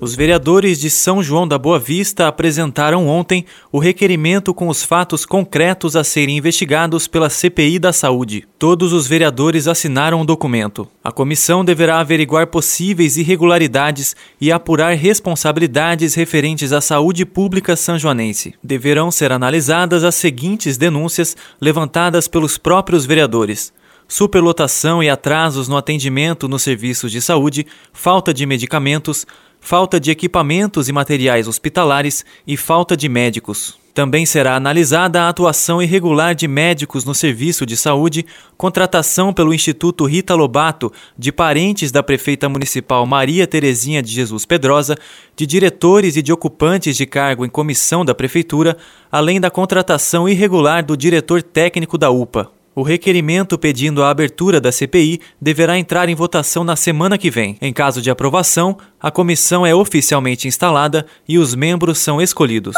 os vereadores de São João da Boa Vista apresentaram ontem o requerimento com os fatos concretos a serem investigados pela CPI da Saúde. Todos os vereadores assinaram o documento. A comissão deverá averiguar possíveis irregularidades e apurar responsabilidades referentes à saúde pública sanjoanense. Deverão ser analisadas as seguintes denúncias levantadas pelos próprios vereadores superlotação e atrasos no atendimento nos serviços de saúde, falta de medicamentos, falta de equipamentos e materiais hospitalares e falta de médicos. Também será analisada a atuação irregular de médicos no serviço de saúde, contratação pelo Instituto Rita Lobato de parentes da prefeita municipal Maria Terezinha de Jesus Pedrosa, de diretores e de ocupantes de cargo em comissão da prefeitura, além da contratação irregular do diretor técnico da UPA. O requerimento pedindo a abertura da CPI deverá entrar em votação na semana que vem. Em caso de aprovação, a comissão é oficialmente instalada e os membros são escolhidos.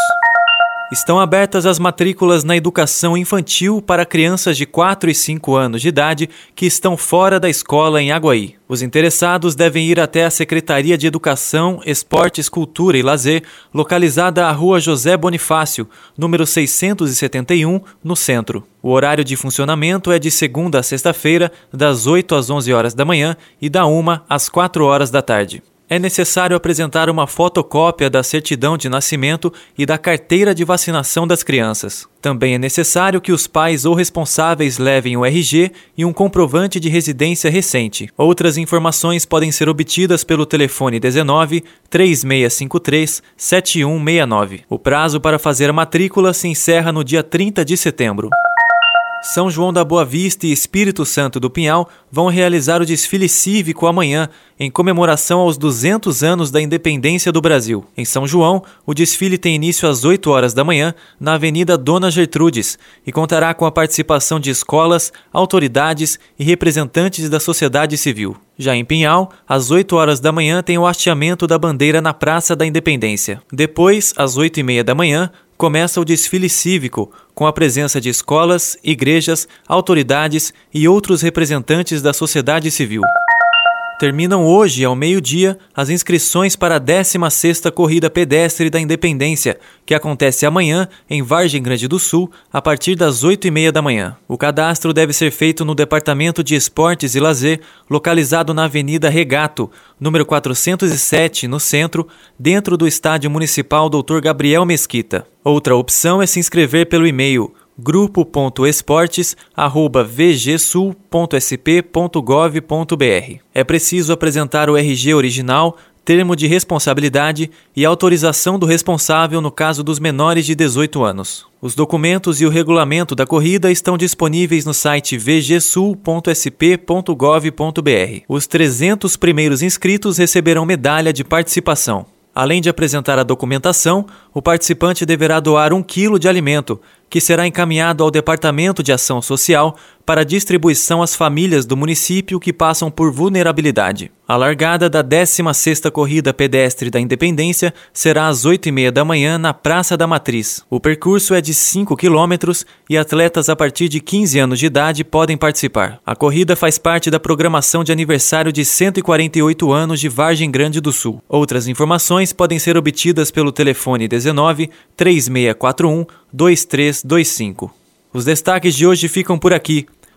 Estão abertas as matrículas na educação infantil para crianças de 4 e 5 anos de idade que estão fora da escola em Aguaí. Os interessados devem ir até a Secretaria de Educação, Esportes, Cultura e Lazer, localizada à Rua José Bonifácio, número 671, no centro. O horário de funcionamento é de segunda a sexta-feira, das 8 às 11 horas da manhã e da 1 às 4 horas da tarde é necessário apresentar uma fotocópia da certidão de nascimento e da carteira de vacinação das crianças. Também é necessário que os pais ou responsáveis levem o RG e um comprovante de residência recente. Outras informações podem ser obtidas pelo telefone 19 3653 7169. O prazo para fazer a matrícula se encerra no dia 30 de setembro. São João da Boa Vista e Espírito Santo do Pinhal vão realizar o desfile cívico amanhã, em comemoração aos 200 anos da independência do Brasil. Em São João, o desfile tem início às 8 horas da manhã, na Avenida Dona Gertrudes, e contará com a participação de escolas, autoridades e representantes da sociedade civil. Já em Pinhal, às 8 horas da manhã tem o hasteamento da bandeira na Praça da Independência. Depois, às 8 e meia da manhã, começa o desfile cívico, com a presença de escolas, igrejas, autoridades e outros representantes da sociedade civil. Terminam hoje, ao meio-dia, as inscrições para a 16ª Corrida Pedestre da Independência, que acontece amanhã em Vargem Grande do Sul, a partir das 8h30 da manhã. O cadastro deve ser feito no Departamento de Esportes e Lazer, localizado na Avenida Regato, número 407, no centro, dentro do Estádio Municipal Dr. Gabriel Mesquita. Outra opção é se inscrever pelo e-mail grupo.esportes@vgsul.sp.gov.br. É preciso apresentar o RG original, termo de responsabilidade e autorização do responsável no caso dos menores de 18 anos. Os documentos e o regulamento da corrida estão disponíveis no site vgsul.sp.gov.br. Os 300 primeiros inscritos receberão medalha de participação. Além de apresentar a documentação, o participante deverá doar um quilo de alimento, que será encaminhado ao Departamento de Ação Social para distribuição às famílias do município que passam por vulnerabilidade. A largada da 16ª Corrida Pedestre da Independência será às 8h30 da manhã na Praça da Matriz. O percurso é de 5 quilômetros e atletas a partir de 15 anos de idade podem participar. A corrida faz parte da programação de aniversário de 148 anos de Vargem Grande do Sul. Outras informações podem ser obtidas pelo telefone 19 3641 2325. Os destaques de hoje ficam por aqui.